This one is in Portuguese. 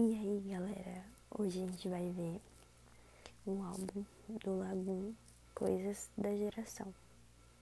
E aí, galera, hoje a gente vai ver um álbum do Lagoon, Coisas da Geração.